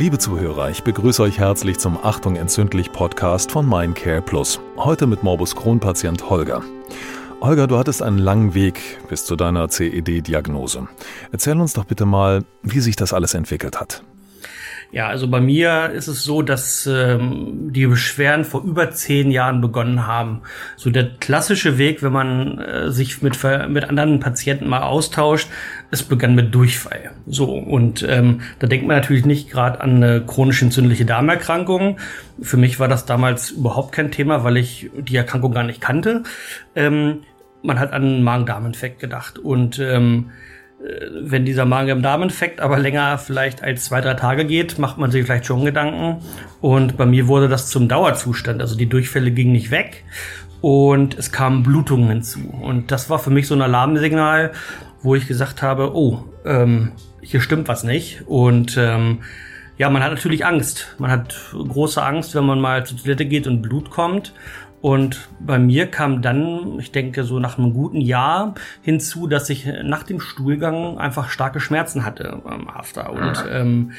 Liebe Zuhörer, ich begrüße euch herzlich zum Achtung entzündlich Podcast von Mindcare Plus. Heute mit Morbus Crohn-Patient Holger. Holger, du hattest einen langen Weg bis zu deiner CED-Diagnose. Erzähl uns doch bitte mal, wie sich das alles entwickelt hat. Ja, also bei mir ist es so, dass ähm, die Beschwerden vor über zehn Jahren begonnen haben. So der klassische Weg, wenn man äh, sich mit, mit anderen Patienten mal austauscht, es begann mit Durchfall. So, und ähm, da denkt man natürlich nicht gerade an eine chronisch entzündliche Darmerkrankung. Für mich war das damals überhaupt kein Thema, weil ich die Erkrankung gar nicht kannte. Ähm, man hat an Magen-Darm-Infekt gedacht. Und ähm, äh, wenn dieser Magen-Darm-Infekt aber länger vielleicht als zwei, drei Tage geht, macht man sich vielleicht schon Gedanken. Und bei mir wurde das zum Dauerzustand. Also die Durchfälle gingen nicht weg und es kamen Blutungen hinzu. Und das war für mich so ein Alarmsignal, wo ich gesagt habe, oh, ähm, hier stimmt was nicht. Und ähm, ja, man hat natürlich Angst. Man hat große Angst, wenn man mal zur Toilette geht und Blut kommt. Und bei mir kam dann, ich denke, so nach einem guten Jahr hinzu, dass ich nach dem Stuhlgang einfach starke Schmerzen hatte am After. Und ähm,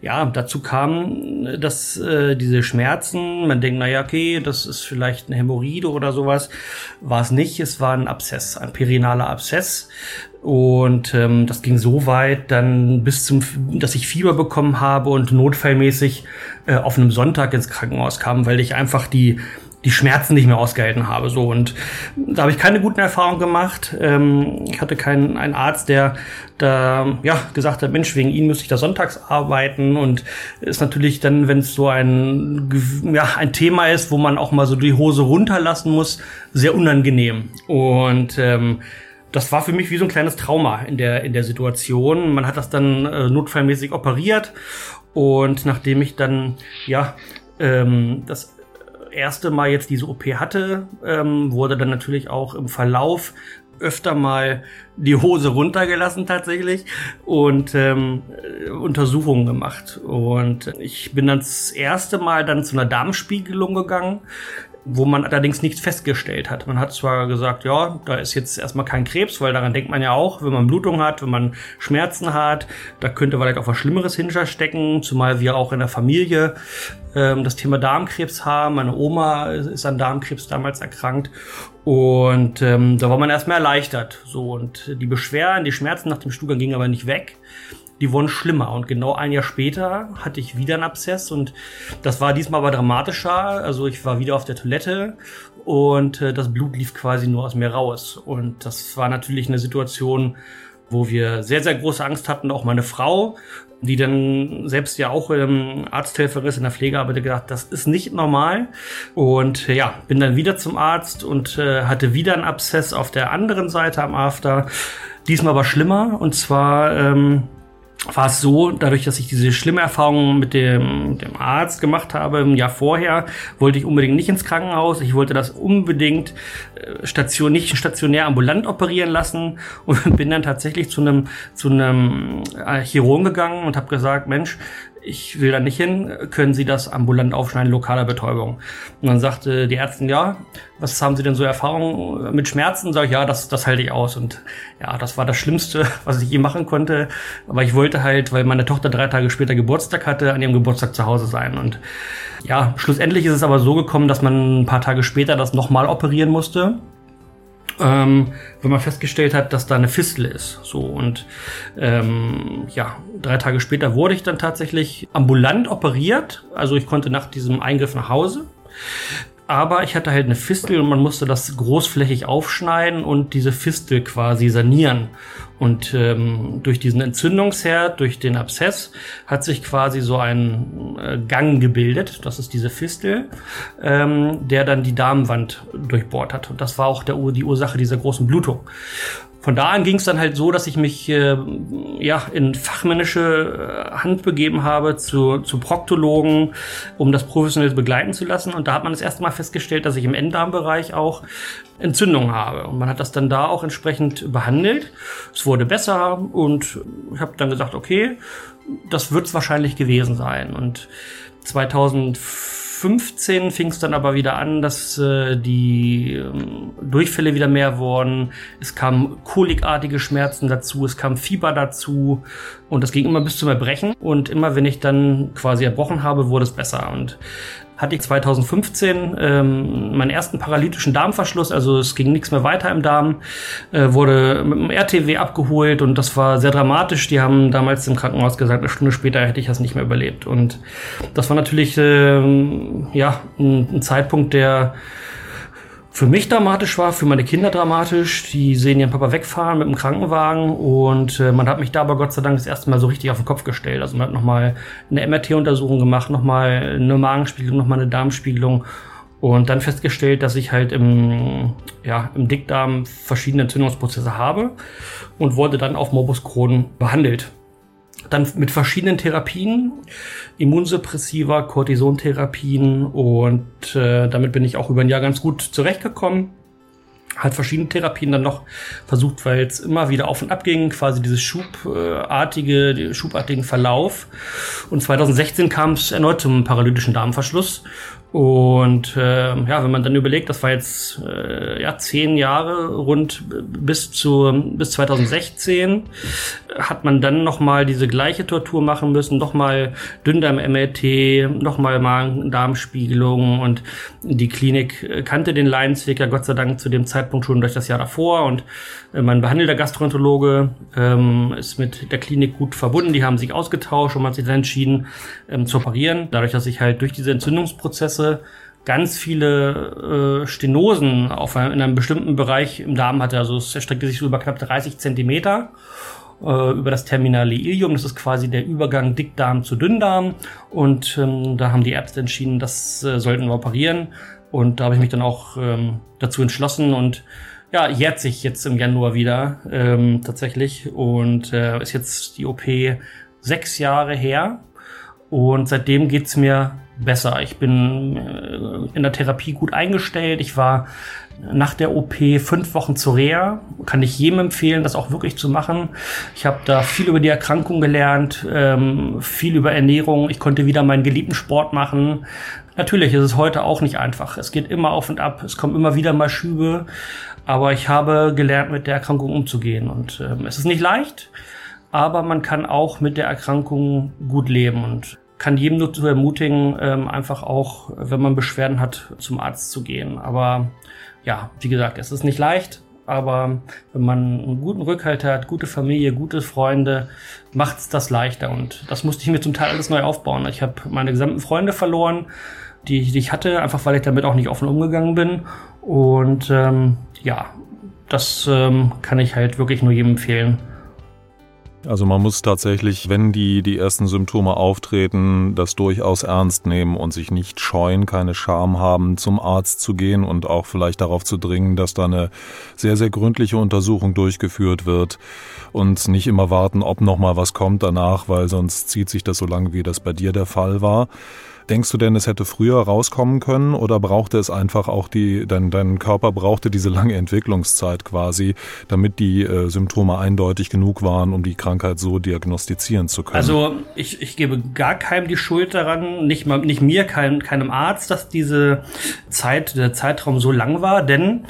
ja, dazu kam, dass äh, diese Schmerzen, man denkt, naja, okay, das ist vielleicht eine Hämorrhoide oder sowas. War es nicht, es war ein Abszess, ein perinaler Abszess. Und ähm, das ging so weit dann bis zum, dass ich Fieber bekommen habe und notfallmäßig äh, auf einem Sonntag ins Krankenhaus kam, weil ich einfach die die Schmerzen nicht mehr ausgehalten habe. So und da habe ich keine guten Erfahrungen gemacht. Ähm, ich hatte keinen einen Arzt, der da ja gesagt hat, Mensch, wegen Ihnen müsste ich da sonntags arbeiten und ist natürlich dann, wenn es so ein ja ein Thema ist, wo man auch mal so die Hose runterlassen muss, sehr unangenehm und ähm, das war für mich wie so ein kleines Trauma in der, in der Situation. Man hat das dann äh, notfallmäßig operiert und nachdem ich dann, ja, ähm, das erste Mal jetzt diese OP hatte, ähm, wurde dann natürlich auch im Verlauf öfter mal die Hose runtergelassen tatsächlich und ähm, Untersuchungen gemacht. Und ich bin dann das erste Mal dann zu einer Darmspiegelung gegangen wo man allerdings nichts festgestellt hat. Man hat zwar gesagt, ja, da ist jetzt erstmal kein Krebs, weil daran denkt man ja auch, wenn man Blutung hat, wenn man Schmerzen hat, da könnte vielleicht auch was Schlimmeres hinterstecken, zumal wir auch in der Familie ähm, das Thema Darmkrebs haben. Meine Oma ist an Darmkrebs damals erkrankt und ähm, da war man erstmal erleichtert. So und die Beschwerden, die Schmerzen nach dem Stuhlgang gingen aber nicht weg die wurden schlimmer. Und genau ein Jahr später hatte ich wieder einen Abszess und das war diesmal aber dramatischer. Also ich war wieder auf der Toilette und äh, das Blut lief quasi nur aus mir raus. Und das war natürlich eine Situation, wo wir sehr, sehr große Angst hatten, auch meine Frau, die dann selbst ja auch ähm, Arzthelferin ist in der Pflegearbeit, gesagt, das ist nicht normal. Und äh, ja, bin dann wieder zum Arzt und äh, hatte wieder einen Abszess auf der anderen Seite am After. Diesmal aber schlimmer und zwar ähm, war es so, dadurch, dass ich diese schlimme Erfahrung mit dem, dem Arzt gemacht habe im Jahr vorher, wollte ich unbedingt nicht ins Krankenhaus. Ich wollte das unbedingt äh, station, nicht stationär ambulant operieren lassen und bin dann tatsächlich zu einem zu einem äh, Chirurgen gegangen und habe gesagt, Mensch, ich will da nicht hin, können Sie das ambulant aufschneiden, lokaler Betäubung? Und dann sagte die Ärztin, ja, was haben Sie denn so Erfahrungen mit Schmerzen? Sag ich, ja, das, das halte ich aus. Und ja, das war das Schlimmste, was ich je machen konnte. Aber ich wollte halt, weil meine Tochter drei Tage später Geburtstag hatte, an ihrem Geburtstag zu Hause sein. Und ja, schlussendlich ist es aber so gekommen, dass man ein paar Tage später das nochmal operieren musste ähm, wenn man festgestellt hat, dass da eine Fistel ist. So und ähm, ja, drei Tage später wurde ich dann tatsächlich ambulant operiert. Also ich konnte nach diesem Eingriff nach Hause. Aber ich hatte halt eine Fistel und man musste das großflächig aufschneiden und diese Fistel quasi sanieren. Und ähm, durch diesen Entzündungsherd, durch den Abszess, hat sich quasi so ein äh, Gang gebildet. Das ist diese Fistel, ähm, der dann die Darmwand durchbohrt hat. Und das war auch der, die Ursache dieser großen Blutung von da an ging es dann halt so, dass ich mich äh, ja in fachmännische äh, Hand begeben habe zu, zu Proktologen, um das professionell begleiten zu lassen. Und da hat man das erste Mal festgestellt, dass ich im Enddarmbereich auch Entzündungen habe. Und man hat das dann da auch entsprechend behandelt. Es wurde besser und ich habe dann gesagt, okay, das wird es wahrscheinlich gewesen sein. Und 2000 2015 fing es dann aber wieder an, dass äh, die äh, Durchfälle wieder mehr wurden. Es kamen kolikartige Schmerzen dazu, es kam Fieber dazu und das ging immer bis zum Erbrechen. Und immer wenn ich dann quasi erbrochen habe, wurde es besser. Und hatte ich 2015 ähm, meinen ersten paralytischen Darmverschluss, also es ging nichts mehr weiter im Darm, äh, wurde mit dem RTW abgeholt und das war sehr dramatisch. Die haben damals im Krankenhaus gesagt, eine Stunde später hätte ich das nicht mehr überlebt. Und das war natürlich ähm, ja ein, ein Zeitpunkt, der für mich dramatisch war, für meine Kinder dramatisch. Die sehen ihren Papa wegfahren mit dem Krankenwagen und äh, man hat mich da aber Gott sei Dank das erste Mal so richtig auf den Kopf gestellt. Also man hat nochmal eine MRT-Untersuchung gemacht, nochmal eine Magenspiegelung, nochmal eine Darmspiegelung und dann festgestellt, dass ich halt im, ja, im Dickdarm verschiedene Entzündungsprozesse habe und wurde dann auf Morbus Crohn behandelt dann mit verschiedenen Therapien, Immunsuppressiva, Cortisontherapien und äh, damit bin ich auch über ein Jahr ganz gut zurechtgekommen. Hat verschiedene Therapien dann noch versucht, weil es immer wieder auf und ab ging, quasi dieses schubartige, schubartigen Verlauf. Und 2016 kam es erneut zum paralytischen Darmverschluss und äh, ja, wenn man dann überlegt, das war jetzt äh, ja zehn Jahre rund bis zu bis 2016, hat man dann noch mal diese gleiche Tortur machen müssen, noch mal Dünndarm-MRT, noch mal Magen-Darmspiegelung und die Klinik kannte den Leidensweg Gott sei Dank zu dem Zeitpunkt schon durch das Jahr davor und äh, mein behandelter Gastroenterologe ähm, ist mit der Klinik gut verbunden, die haben sich ausgetauscht und man hat sich dann entschieden ähm, zu operieren, dadurch, dass ich halt durch diese Entzündungsprozesse Prozesse ganz viele äh, Stenosen auf einem, in einem bestimmten Bereich im Darm hatte. Also es erstreckte sich so über knapp 30 Zentimeter äh, über das Terminale Ilium. Das ist quasi der Übergang Dickdarm zu Dünndarm. Und ähm, da haben die Ärzte entschieden, das äh, sollten wir operieren. Und da habe ich mich dann auch ähm, dazu entschlossen und ja, jährt sich jetzt im Januar wieder ähm, tatsächlich und äh, ist jetzt die OP sechs Jahre her. Und seitdem geht's mir besser. Ich bin äh, in der Therapie gut eingestellt. Ich war nach der OP fünf Wochen zur Reha. Kann ich jedem empfehlen, das auch wirklich zu machen. Ich habe da viel über die Erkrankung gelernt, ähm, viel über Ernährung. Ich konnte wieder meinen geliebten Sport machen. Natürlich ist es heute auch nicht einfach. Es geht immer auf und ab. Es kommen immer wieder mal Schübe. Aber ich habe gelernt, mit der Erkrankung umzugehen. Und ähm, es ist nicht leicht, aber man kann auch mit der Erkrankung gut leben. Und kann jedem nur zu ermutigen, ähm, einfach auch, wenn man Beschwerden hat, zum Arzt zu gehen. Aber ja, wie gesagt, es ist nicht leicht, aber wenn man einen guten Rückhalt hat, gute Familie, gute Freunde, macht's das leichter. Und das musste ich mir zum Teil alles neu aufbauen. Ich habe meine gesamten Freunde verloren, die, die ich hatte, einfach weil ich damit auch nicht offen umgegangen bin. Und ähm, ja, das ähm, kann ich halt wirklich nur jedem empfehlen. Also man muss tatsächlich, wenn die, die ersten Symptome auftreten, das durchaus ernst nehmen und sich nicht scheuen, keine Scham haben, zum Arzt zu gehen und auch vielleicht darauf zu dringen, dass da eine sehr, sehr gründliche Untersuchung durchgeführt wird und nicht immer warten, ob noch mal was kommt danach, weil sonst zieht sich das so lange, wie das bei dir der Fall war. Denkst du denn, es hätte früher rauskommen können oder brauchte es einfach auch die, dein, dein Körper brauchte diese lange Entwicklungszeit quasi, damit die äh, Symptome eindeutig genug waren, um die Krankheit so diagnostizieren zu können? Also ich, ich gebe gar keinem die Schuld daran, nicht, mal, nicht mir, kein, keinem Arzt, dass diese Zeit, der Zeitraum so lang war, denn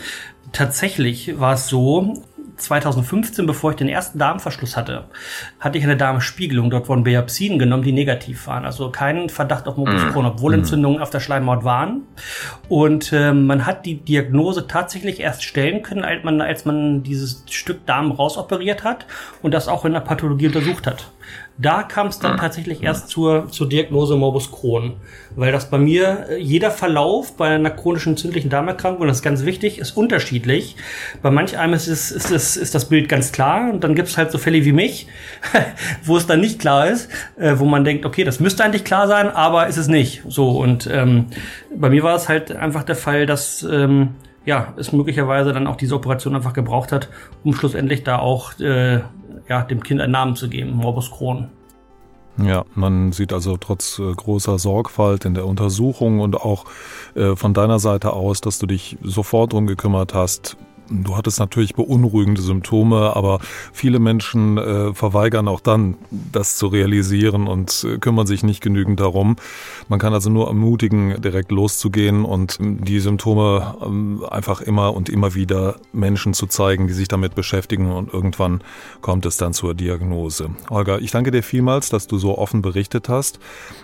tatsächlich war es so, 2015, bevor ich den ersten Darmverschluss hatte, hatte ich eine Darmspiegelung. Dort wurden Biopsien genommen, die negativ waren. Also keinen Verdacht auf Morbus Crohn, obwohl mhm. Entzündungen auf der Schleimhaut waren. Und äh, man hat die Diagnose tatsächlich erst stellen können, als man, als man dieses Stück Darm rausoperiert hat und das auch in der Pathologie untersucht hat. Da kam es dann tatsächlich erst zur, zur Diagnose Morbus Crohn, weil das bei mir äh, jeder Verlauf bei einer chronischen entzündlichen Darmerkrankung, das ist ganz wichtig, ist unterschiedlich. Bei manch einem ist, es, ist, es, ist das Bild ganz klar und dann gibt es halt so Fälle wie mich, wo es dann nicht klar ist, äh, wo man denkt, okay, das müsste eigentlich klar sein, aber ist es nicht. So und ähm, bei mir war es halt einfach der Fall, dass ähm, ja, es möglicherweise dann auch diese Operation einfach gebraucht hat, um schlussendlich da auch äh, ja, dem Kind einen Namen zu geben, Morbus Crohn. Ja, man sieht also trotz äh, großer Sorgfalt in der Untersuchung und auch äh, von deiner Seite aus, dass du dich sofort drum gekümmert hast, Du hattest natürlich beunruhigende Symptome, aber viele Menschen äh, verweigern auch dann, das zu realisieren und äh, kümmern sich nicht genügend darum. Man kann also nur ermutigen, direkt loszugehen und die Symptome ähm, einfach immer und immer wieder Menschen zu zeigen, die sich damit beschäftigen und irgendwann kommt es dann zur Diagnose. Olga, ich danke dir vielmals, dass du so offen berichtet hast.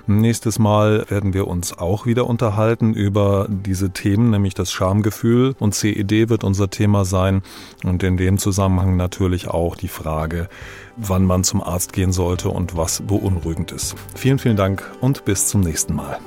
Nächstes Mal werden wir uns auch wieder unterhalten über diese Themen, nämlich das Schamgefühl und CED wird unser Thema Thema sein und in dem Zusammenhang natürlich auch die Frage, wann man zum Arzt gehen sollte und was beunruhigend ist. Vielen, vielen Dank und bis zum nächsten Mal.